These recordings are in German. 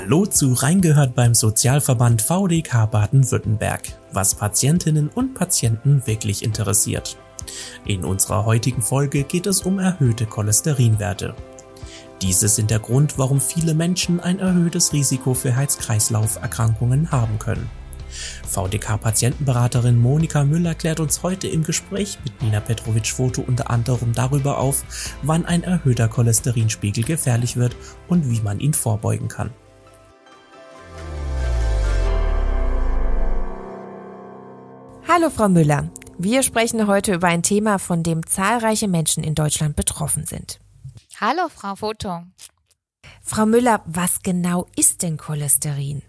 Hallo zu Reingehört beim Sozialverband VDK Baden-Württemberg, was Patientinnen und Patienten wirklich interessiert. In unserer heutigen Folge geht es um erhöhte Cholesterinwerte. Diese sind der Grund, warum viele Menschen ein erhöhtes Risiko für Herz-Kreislauf-Erkrankungen haben können. VDK-Patientenberaterin Monika Müller klärt uns heute im Gespräch mit Nina Petrovic-Foto unter anderem darüber auf, wann ein erhöhter Cholesterinspiegel gefährlich wird und wie man ihn vorbeugen kann. Hallo Frau Müller, wir sprechen heute über ein Thema, von dem zahlreiche Menschen in Deutschland betroffen sind. Hallo Frau Foto. Frau Müller, was genau ist denn Cholesterin?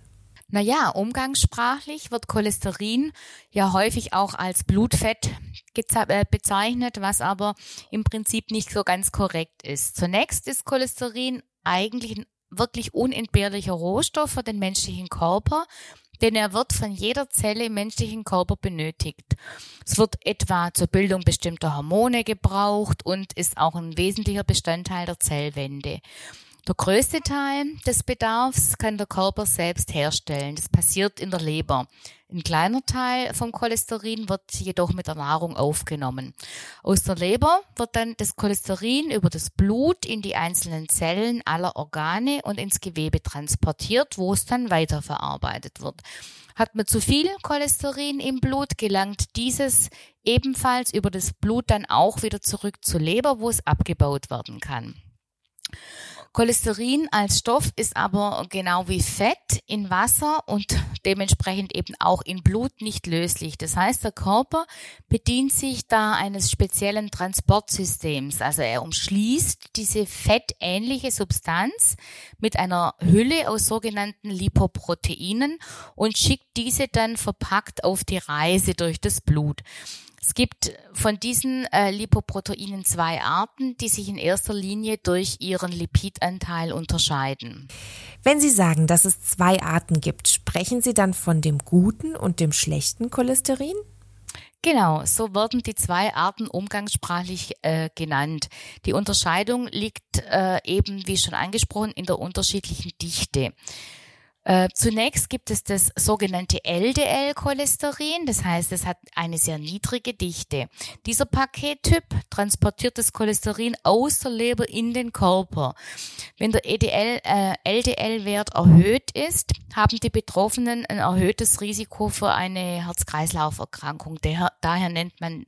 Naja, umgangssprachlich wird Cholesterin ja häufig auch als Blutfett äh, bezeichnet, was aber im Prinzip nicht so ganz korrekt ist. Zunächst ist Cholesterin eigentlich ein wirklich unentbehrlicher Rohstoff für den menschlichen Körper, denn er wird von jeder Zelle im menschlichen Körper benötigt. Es wird etwa zur Bildung bestimmter Hormone gebraucht und ist auch ein wesentlicher Bestandteil der Zellwände. Der größte Teil des Bedarfs kann der Körper selbst herstellen. Das passiert in der Leber. Ein kleiner Teil vom Cholesterin wird jedoch mit der Nahrung aufgenommen. Aus der Leber wird dann das Cholesterin über das Blut in die einzelnen Zellen aller Organe und ins Gewebe transportiert, wo es dann weiterverarbeitet wird. Hat man zu viel Cholesterin im Blut, gelangt dieses ebenfalls über das Blut dann auch wieder zurück zur Leber, wo es abgebaut werden kann. Cholesterin als Stoff ist aber genau wie Fett in Wasser und dementsprechend eben auch in Blut nicht löslich. Das heißt, der Körper bedient sich da eines speziellen Transportsystems. Also er umschließt diese fettähnliche Substanz mit einer Hülle aus sogenannten Lipoproteinen und schickt diese dann verpackt auf die Reise durch das Blut. Es gibt von diesen äh, Lipoproteinen zwei Arten, die sich in erster Linie durch ihren Lipidanteil unterscheiden. Wenn Sie sagen, dass es zwei Arten gibt, sprechen Sie dann von dem guten und dem schlechten Cholesterin? Genau, so werden die zwei Arten umgangssprachlich äh, genannt. Die Unterscheidung liegt äh, eben, wie schon angesprochen, in der unterschiedlichen Dichte. Äh, zunächst gibt es das sogenannte LDL-Cholesterin, das heißt, es hat eine sehr niedrige Dichte. Dieser Pakettyp transportiert das Cholesterin aus der Leber in den Körper. Wenn der EDL, äh, LDL-Wert erhöht ist, haben die Betroffenen ein erhöhtes Risiko für eine Herz-Kreislauf-Erkrankung. Daher nennt man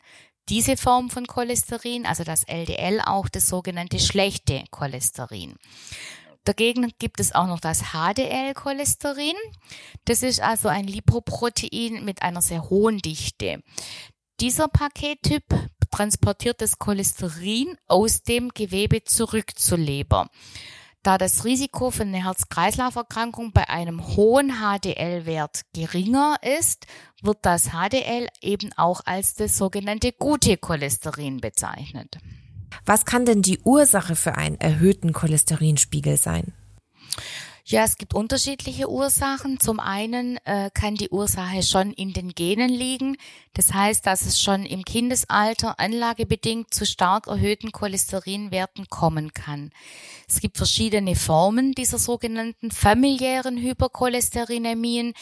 diese Form von Cholesterin, also das LDL, auch das sogenannte schlechte Cholesterin. Dagegen gibt es auch noch das HDL-Cholesterin. Das ist also ein Lipoprotein mit einer sehr hohen Dichte. Dieser Pakettyp transportiert das Cholesterin aus dem Gewebe zurück zur Leber. Da das Risiko für eine Herz-Kreislauf-Erkrankung bei einem hohen HDL-Wert geringer ist, wird das HDL eben auch als das sogenannte gute Cholesterin bezeichnet. Was kann denn die Ursache für einen erhöhten Cholesterinspiegel sein? Ja, es gibt unterschiedliche Ursachen. Zum einen äh, kann die Ursache schon in den Genen liegen. Das heißt, dass es schon im Kindesalter anlagebedingt zu stark erhöhten Cholesterinwerten kommen kann. Es gibt verschiedene Formen dieser sogenannten familiären Hypercholesterinämien,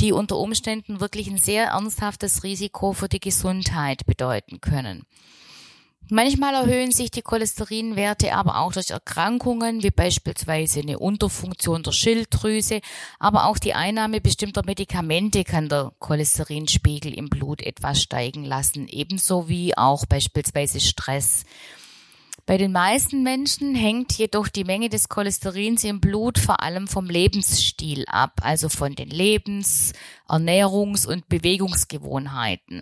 die unter Umständen wirklich ein sehr ernsthaftes Risiko für die Gesundheit bedeuten können. Manchmal erhöhen sich die Cholesterinwerte aber auch durch Erkrankungen wie beispielsweise eine Unterfunktion der Schilddrüse, aber auch die Einnahme bestimmter Medikamente kann der Cholesterinspiegel im Blut etwas steigen lassen, ebenso wie auch beispielsweise Stress. Bei den meisten Menschen hängt jedoch die Menge des Cholesterins im Blut vor allem vom Lebensstil ab, also von den Lebens-, Ernährungs- und Bewegungsgewohnheiten.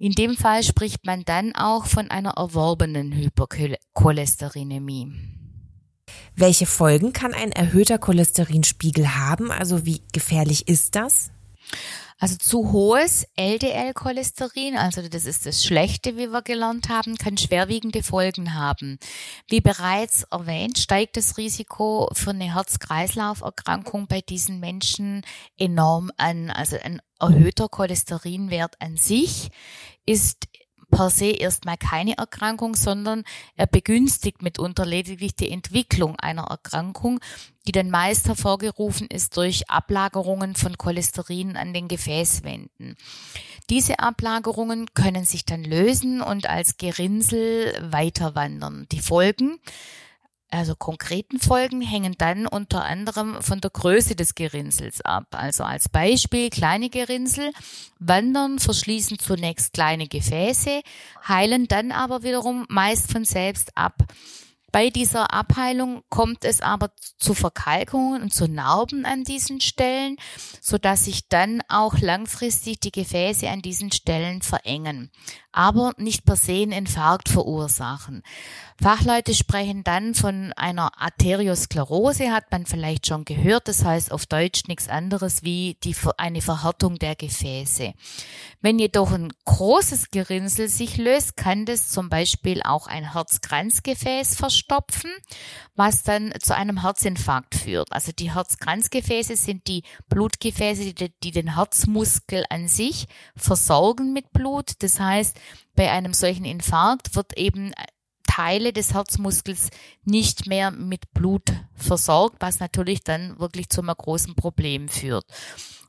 In dem Fall spricht man dann auch von einer erworbenen Hypercholesterinämie. Welche Folgen kann ein erhöhter Cholesterinspiegel haben? Also wie gefährlich ist das? Also zu hohes LDL-Cholesterin, also das ist das Schlechte, wie wir gelernt haben, kann schwerwiegende Folgen haben. Wie bereits erwähnt, steigt das Risiko für eine Herz-Kreislauf-Erkrankung bei diesen Menschen enorm an. Also ein erhöhter Cholesterinwert an sich ist per se erstmal keine Erkrankung, sondern er begünstigt mitunter lediglich die Entwicklung einer Erkrankung, die dann meist hervorgerufen ist durch Ablagerungen von Cholesterin an den Gefäßwänden. Diese Ablagerungen können sich dann lösen und als Gerinnsel weiterwandern. Die Folgen also konkreten Folgen hängen dann unter anderem von der Größe des Gerinnsels ab. Also als Beispiel kleine Gerinnsel wandern, verschließen zunächst kleine Gefäße, heilen dann aber wiederum meist von selbst ab. Bei dieser Abheilung kommt es aber zu Verkalkungen und zu Narben an diesen Stellen, so dass sich dann auch langfristig die Gefäße an diesen Stellen verengen, aber nicht per se einen Infarkt verursachen. Fachleute sprechen dann von einer Arteriosklerose, hat man vielleicht schon gehört. Das heißt auf Deutsch nichts anderes wie die, eine Verhärtung der Gefäße. Wenn jedoch ein großes Gerinnsel sich löst, kann das zum Beispiel auch ein Herzkranzgefäß verstopfen, was dann zu einem Herzinfarkt führt. Also die Herzkranzgefäße sind die Blutgefäße, die, die den Herzmuskel an sich versorgen mit Blut. Das heißt, bei einem solchen Infarkt wird eben Teile des Herzmuskels nicht mehr mit Blut versorgt, was natürlich dann wirklich zu einem großen Problem führt.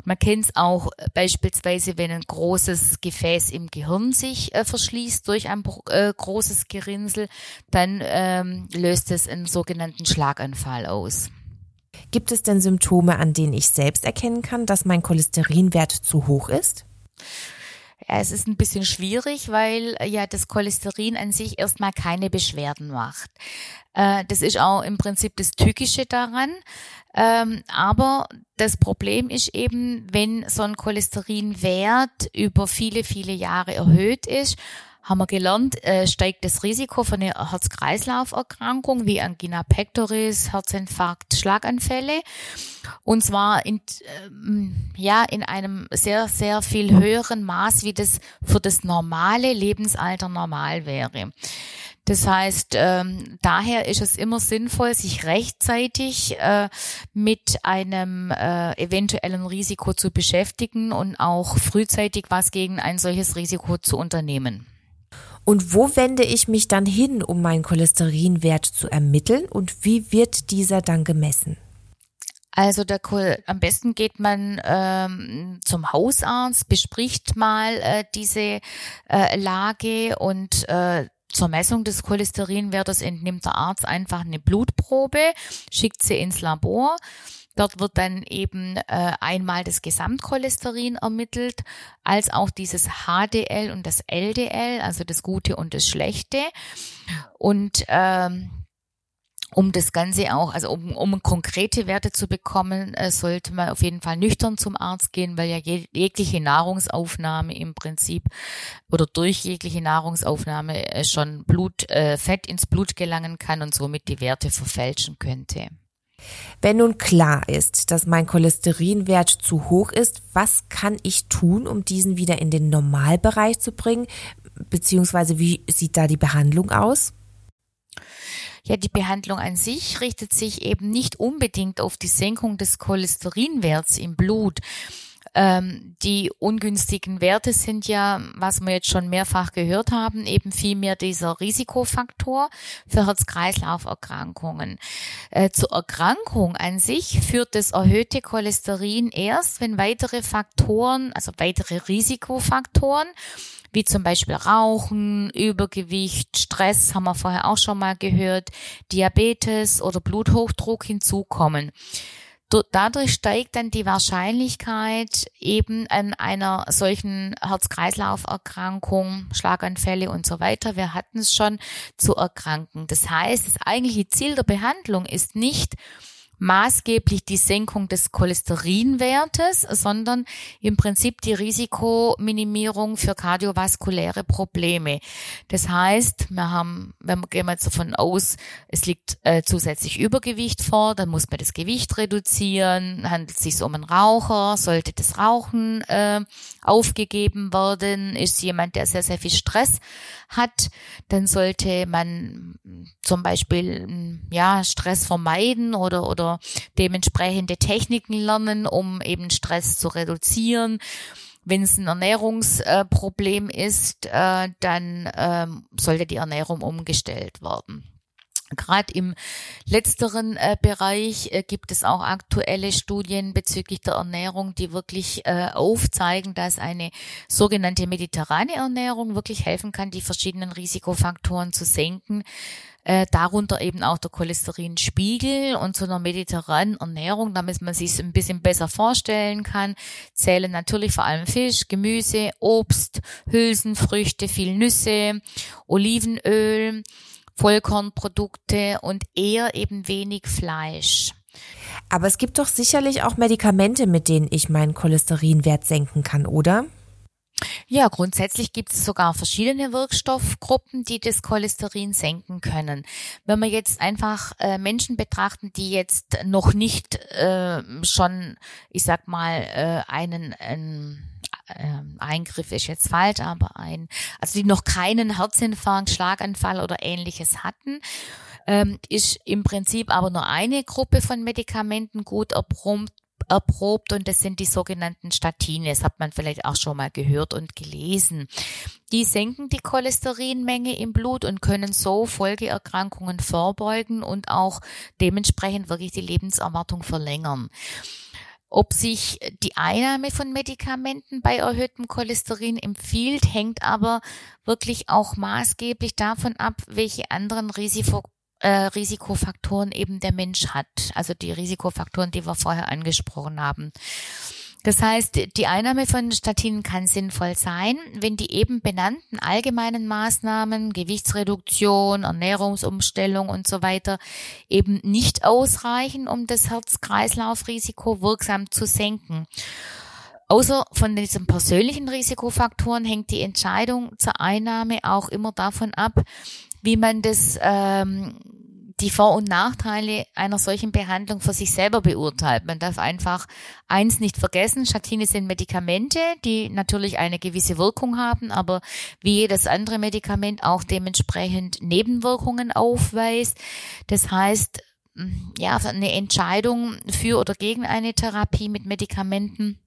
Man kennt es auch beispielsweise, wenn ein großes Gefäß im Gehirn sich äh, verschließt durch ein äh, großes Gerinnsel, dann ähm, löst es einen sogenannten Schlaganfall aus. Gibt es denn Symptome, an denen ich selbst erkennen kann, dass mein Cholesterinwert zu hoch ist? Ja, es ist ein bisschen schwierig, weil äh, ja das Cholesterin an sich erstmal keine Beschwerden macht. Äh, das ist auch im Prinzip das Tückische daran. Ähm, aber das Problem ist eben, wenn so ein Cholesterinwert über viele, viele Jahre erhöht ist, haben wir gelernt, äh, steigt das Risiko von einer Herz-Kreislauf-Erkrankung wie Angina pectoris, Herzinfarkt, Schlaganfälle. Und zwar in, ähm, ja, in einem sehr, sehr viel höheren Maß, wie das für das normale Lebensalter normal wäre. Das heißt, ähm, daher ist es immer sinnvoll, sich rechtzeitig äh, mit einem äh, eventuellen Risiko zu beschäftigen und auch frühzeitig was gegen ein solches Risiko zu unternehmen. Und wo wende ich mich dann hin, um meinen Cholesterinwert zu ermitteln und wie wird dieser dann gemessen? Also der, am besten geht man ähm, zum Hausarzt, bespricht mal äh, diese äh, Lage und äh, zur Messung des Cholesterinwertes entnimmt der Arzt einfach eine Blutprobe, schickt sie ins Labor Dort wird dann eben äh, einmal das Gesamtcholesterin ermittelt, als auch dieses HDL und das LDL, also das Gute und das Schlechte. Und ähm, um das Ganze auch, also um, um konkrete Werte zu bekommen, äh, sollte man auf jeden Fall nüchtern zum Arzt gehen, weil ja jeg jegliche Nahrungsaufnahme im Prinzip oder durch jegliche Nahrungsaufnahme äh, schon Blut, äh, Fett ins Blut gelangen kann und somit die Werte verfälschen könnte. Wenn nun klar ist, dass mein Cholesterinwert zu hoch ist, was kann ich tun, um diesen wieder in den Normalbereich zu bringen? Beziehungsweise wie sieht da die Behandlung aus? Ja, die Behandlung an sich richtet sich eben nicht unbedingt auf die Senkung des Cholesterinwerts im Blut, ähm, die ungünstigen Werte sind ja, was wir jetzt schon mehrfach gehört haben, eben vielmehr dieser Risikofaktor für Herz-Kreislauf-Erkrankungen. Äh, zur Erkrankung an sich führt das erhöhte Cholesterin erst, wenn weitere Faktoren, also weitere Risikofaktoren, wie zum Beispiel Rauchen, Übergewicht, Stress, haben wir vorher auch schon mal gehört, Diabetes oder Bluthochdruck hinzukommen. Dadurch steigt dann die Wahrscheinlichkeit, eben an einer solchen Herz-Kreislauf-Erkrankung, Schlaganfälle und so weiter, wir hatten es schon, zu erkranken. Das heißt, das eigentliche Ziel der Behandlung ist nicht, maßgeblich die Senkung des Cholesterinwertes, sondern im Prinzip die Risikominimierung für kardiovaskuläre Probleme. Das heißt, wir haben, wenn wir gehen jetzt davon aus, es liegt äh, zusätzlich Übergewicht vor, dann muss man das Gewicht reduzieren. Handelt es sich um einen Raucher? Sollte das Rauchen äh, aufgegeben werden? Ist jemand, der sehr, sehr viel Stress hat, dann sollte man zum Beispiel ja Stress vermeiden oder oder dementsprechende Techniken lernen, um eben Stress zu reduzieren. Wenn es ein Ernährungsproblem ist, äh, dann ähm, sollte die Ernährung umgestellt werden. Gerade im letzteren äh, Bereich äh, gibt es auch aktuelle Studien bezüglich der Ernährung, die wirklich äh, aufzeigen, dass eine sogenannte mediterrane Ernährung wirklich helfen kann, die verschiedenen Risikofaktoren zu senken. Äh, darunter eben auch der Cholesterinspiegel und zu einer mediterranen Ernährung, damit man sich ein bisschen besser vorstellen kann, zählen natürlich vor allem Fisch, Gemüse, Obst, Hülsenfrüchte, viel Nüsse, Olivenöl, Vollkornprodukte und eher eben wenig Fleisch. Aber es gibt doch sicherlich auch Medikamente, mit denen ich meinen Cholesterinwert senken kann, oder? Ja, grundsätzlich gibt es sogar verschiedene Wirkstoffgruppen, die das Cholesterin senken können. Wenn wir jetzt einfach äh, Menschen betrachten, die jetzt noch nicht äh, schon, ich sag mal, äh, einen, einen ähm, Eingriff ist jetzt falsch, aber ein, also die noch keinen Herzinfarkt, Schlaganfall oder ähnliches hatten, ähm, ist im Prinzip aber nur eine Gruppe von Medikamenten gut erprobt, erprobt und das sind die sogenannten Statine. Das hat man vielleicht auch schon mal gehört und gelesen. Die senken die Cholesterinmenge im Blut und können so Folgeerkrankungen vorbeugen und auch dementsprechend wirklich die Lebenserwartung verlängern. Ob sich die Einnahme von Medikamenten bei erhöhtem Cholesterin empfiehlt, hängt aber wirklich auch maßgeblich davon ab, welche anderen Risiko, äh, Risikofaktoren eben der Mensch hat. Also die Risikofaktoren, die wir vorher angesprochen haben. Das heißt, die Einnahme von Statinen kann sinnvoll sein, wenn die eben benannten allgemeinen Maßnahmen, Gewichtsreduktion, Ernährungsumstellung und so weiter eben nicht ausreichen, um das Herz-Kreislauf-Risiko wirksam zu senken. Außer von diesen persönlichen Risikofaktoren hängt die Entscheidung zur Einnahme auch immer davon ab, wie man das ähm, die Vor- und Nachteile einer solchen Behandlung für sich selber beurteilt. Man darf einfach eins nicht vergessen, Statine sind Medikamente, die natürlich eine gewisse Wirkung haben, aber wie jedes andere Medikament auch dementsprechend Nebenwirkungen aufweist. Das heißt, ja, eine Entscheidung für oder gegen eine Therapie mit Medikamenten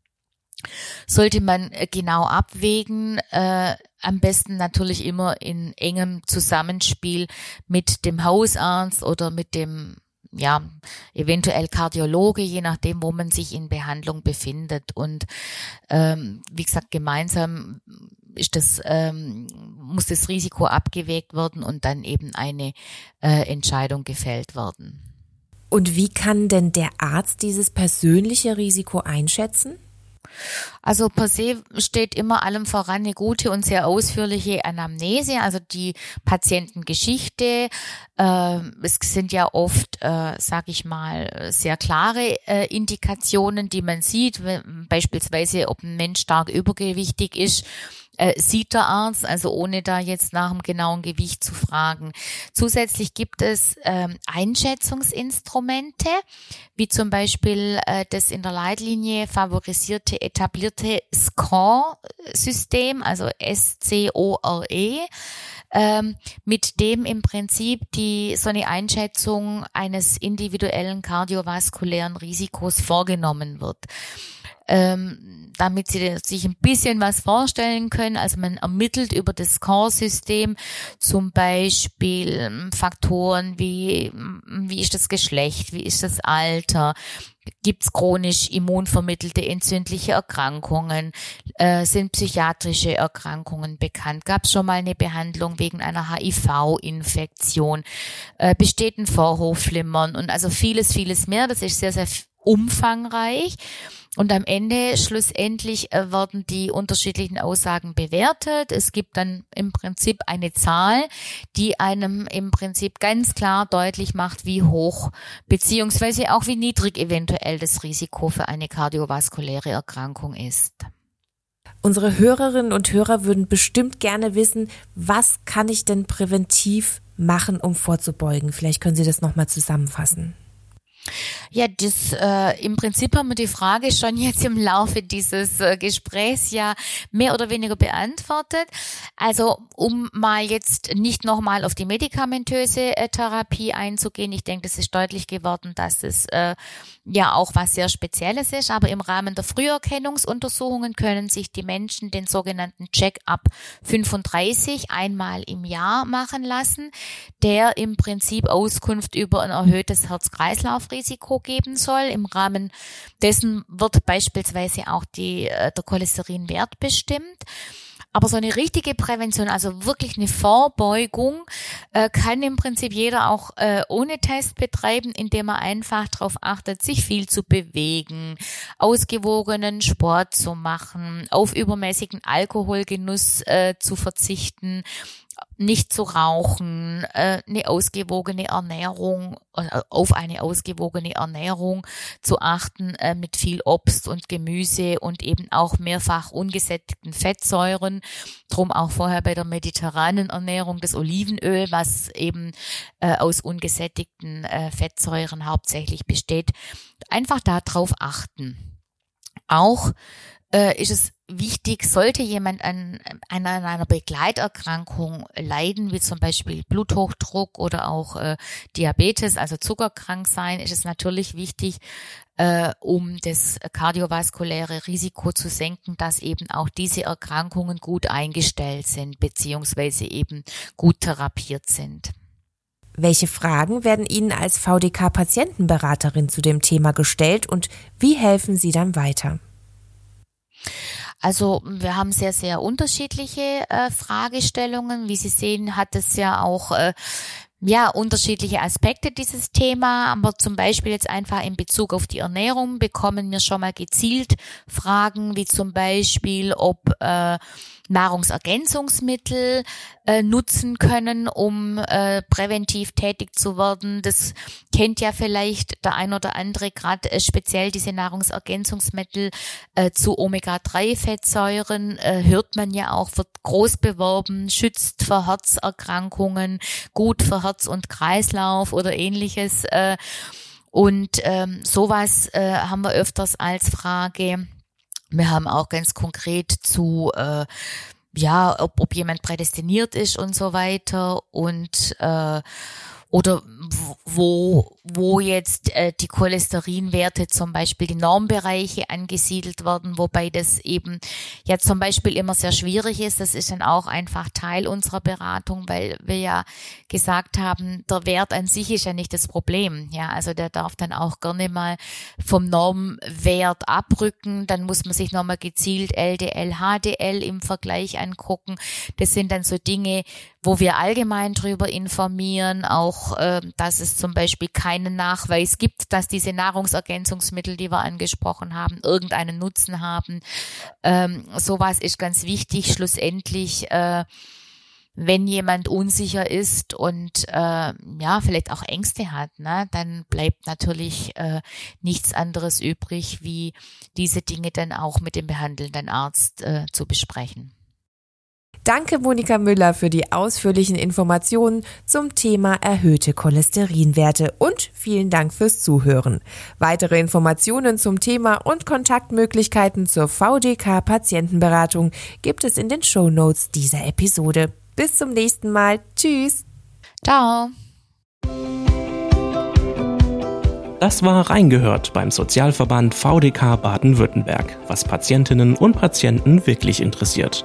sollte man äh, genau abwägen, äh, am besten natürlich immer in engem Zusammenspiel mit dem Hausarzt oder mit dem ja, eventuell Kardiologe, je nachdem, wo man sich in Behandlung befindet. Und ähm, wie gesagt, gemeinsam ist das, ähm, muss das Risiko abgewägt werden und dann eben eine äh, Entscheidung gefällt werden. Und wie kann denn der Arzt dieses persönliche Risiko einschätzen? Also per se steht immer allem voran eine gute und sehr ausführliche Anamnese, also die Patientengeschichte. Äh, es sind ja oft, äh, sage ich mal, sehr klare äh, Indikationen, die man sieht, beispielsweise ob ein Mensch stark übergewichtig ist äh, sieht der Arzt, also ohne da jetzt nach dem genauen Gewicht zu fragen. Zusätzlich gibt es ähm, Einschätzungsinstrumente, wie zum Beispiel äh, das in der Leitlinie favorisierte etablierte Score-System, also S-C-O-R-E ähm, mit dem im Prinzip die so eine Einschätzung eines individuellen kardiovaskulären Risikos vorgenommen wird ähm, damit sie sich ein bisschen was vorstellen können. Also man ermittelt über das Score-System zum Beispiel ähm, Faktoren wie, wie ist das Geschlecht, wie ist das Alter, gibt es chronisch immunvermittelte entzündliche Erkrankungen, äh, sind psychiatrische Erkrankungen bekannt, gab es schon mal eine Behandlung wegen einer HIV-Infektion, äh, besteht ein Vorhofflimmern und also vieles, vieles mehr. Das ist sehr, sehr umfangreich. Und am Ende schlussendlich äh, werden die unterschiedlichen Aussagen bewertet. Es gibt dann im Prinzip eine Zahl, die einem im Prinzip ganz klar deutlich macht, wie hoch beziehungsweise auch wie niedrig eventuell das Risiko für eine kardiovaskuläre Erkrankung ist. Unsere Hörerinnen und Hörer würden bestimmt gerne wissen, was kann ich denn präventiv machen, um vorzubeugen? Vielleicht können Sie das nochmal zusammenfassen. Ja, das äh, im Prinzip haben wir die Frage schon jetzt im Laufe dieses äh, Gesprächs ja mehr oder weniger beantwortet. Also um mal jetzt nicht nochmal auf die medikamentöse äh, Therapie einzugehen, ich denke, es ist deutlich geworden, dass es äh, ja auch was sehr Spezielles ist, aber im Rahmen der Früherkennungsuntersuchungen können sich die Menschen den sogenannten Check-up 35 einmal im Jahr machen lassen, der im Prinzip Auskunft über ein erhöhtes Herz-Kreislauf-Risiko geben soll. Im Rahmen dessen wird beispielsweise auch die, äh, der Cholesterinwert bestimmt. Aber so eine richtige Prävention, also wirklich eine Vorbeugung, äh, kann im Prinzip jeder auch äh, ohne Test betreiben, indem er einfach darauf achtet, sich viel zu bewegen, ausgewogenen Sport zu machen, auf übermäßigen Alkoholgenuss äh, zu verzichten nicht zu rauchen, äh, eine ausgewogene Ernährung, äh, auf eine ausgewogene Ernährung zu achten äh, mit viel Obst und Gemüse und eben auch mehrfach ungesättigten Fettsäuren. Drum auch vorher bei der mediterranen Ernährung das Olivenöl, was eben aus ungesättigten Fettsäuren hauptsächlich besteht. Einfach darauf achten. Auch äh, ist es wichtig, sollte jemand an, an einer Begleiterkrankung leiden, wie zum Beispiel Bluthochdruck oder auch äh, Diabetes, also zuckerkrank sein, ist es natürlich wichtig, äh, um das kardiovaskuläre Risiko zu senken, dass eben auch diese Erkrankungen gut eingestellt sind, beziehungsweise eben gut therapiert sind. Welche Fragen werden Ihnen als VDK-Patientenberaterin zu dem Thema gestellt und wie helfen Sie dann weiter? Also wir haben sehr, sehr unterschiedliche äh, Fragestellungen. Wie Sie sehen, hat es ja auch äh, ja, unterschiedliche Aspekte dieses Thema, aber zum Beispiel jetzt einfach in Bezug auf die Ernährung bekommen wir schon mal gezielt Fragen, wie zum Beispiel, ob äh, Nahrungsergänzungsmittel äh, nutzen können, um äh, präventiv tätig zu werden. Das kennt ja vielleicht der ein oder andere, gerade äh, speziell diese Nahrungsergänzungsmittel äh, zu Omega-3-Fettsäuren, äh, hört man ja auch, wird groß beworben, schützt vor Herzerkrankungen, gut für Herz und Kreislauf oder ähnliches. Äh, und ähm, sowas äh, haben wir öfters als Frage. Wir haben auch ganz konkret zu äh, ja, ob, ob jemand prädestiniert ist und so weiter. Und äh, oder wo, wo jetzt äh, die Cholesterinwerte zum Beispiel die Normbereiche angesiedelt werden, wobei das eben ja zum Beispiel immer sehr schwierig ist. Das ist dann auch einfach Teil unserer Beratung, weil wir ja gesagt haben, der Wert an sich ist ja nicht das Problem. Ja, also der darf dann auch gerne mal vom Normwert abrücken. Dann muss man sich nochmal gezielt LDL, HDL im Vergleich angucken. Das sind dann so Dinge, wo wir allgemein drüber informieren, auch äh, dass es zum Beispiel keinen Nachweis gibt, dass diese Nahrungsergänzungsmittel, die wir angesprochen haben, irgendeinen Nutzen haben. Ähm, sowas ist ganz wichtig. Schlussendlich äh, wenn jemand unsicher ist und äh, ja vielleicht auch Ängste hat, ne, dann bleibt natürlich äh, nichts anderes übrig, wie diese Dinge dann auch mit dem behandelnden Arzt äh, zu besprechen. Danke Monika Müller für die ausführlichen Informationen zum Thema erhöhte Cholesterinwerte und vielen Dank fürs Zuhören. Weitere Informationen zum Thema und Kontaktmöglichkeiten zur VDK Patientenberatung gibt es in den Show Notes dieser Episode. Bis zum nächsten Mal. Tschüss. Ciao. Das war Reingehört beim Sozialverband VDK Baden-Württemberg, was Patientinnen und Patienten wirklich interessiert.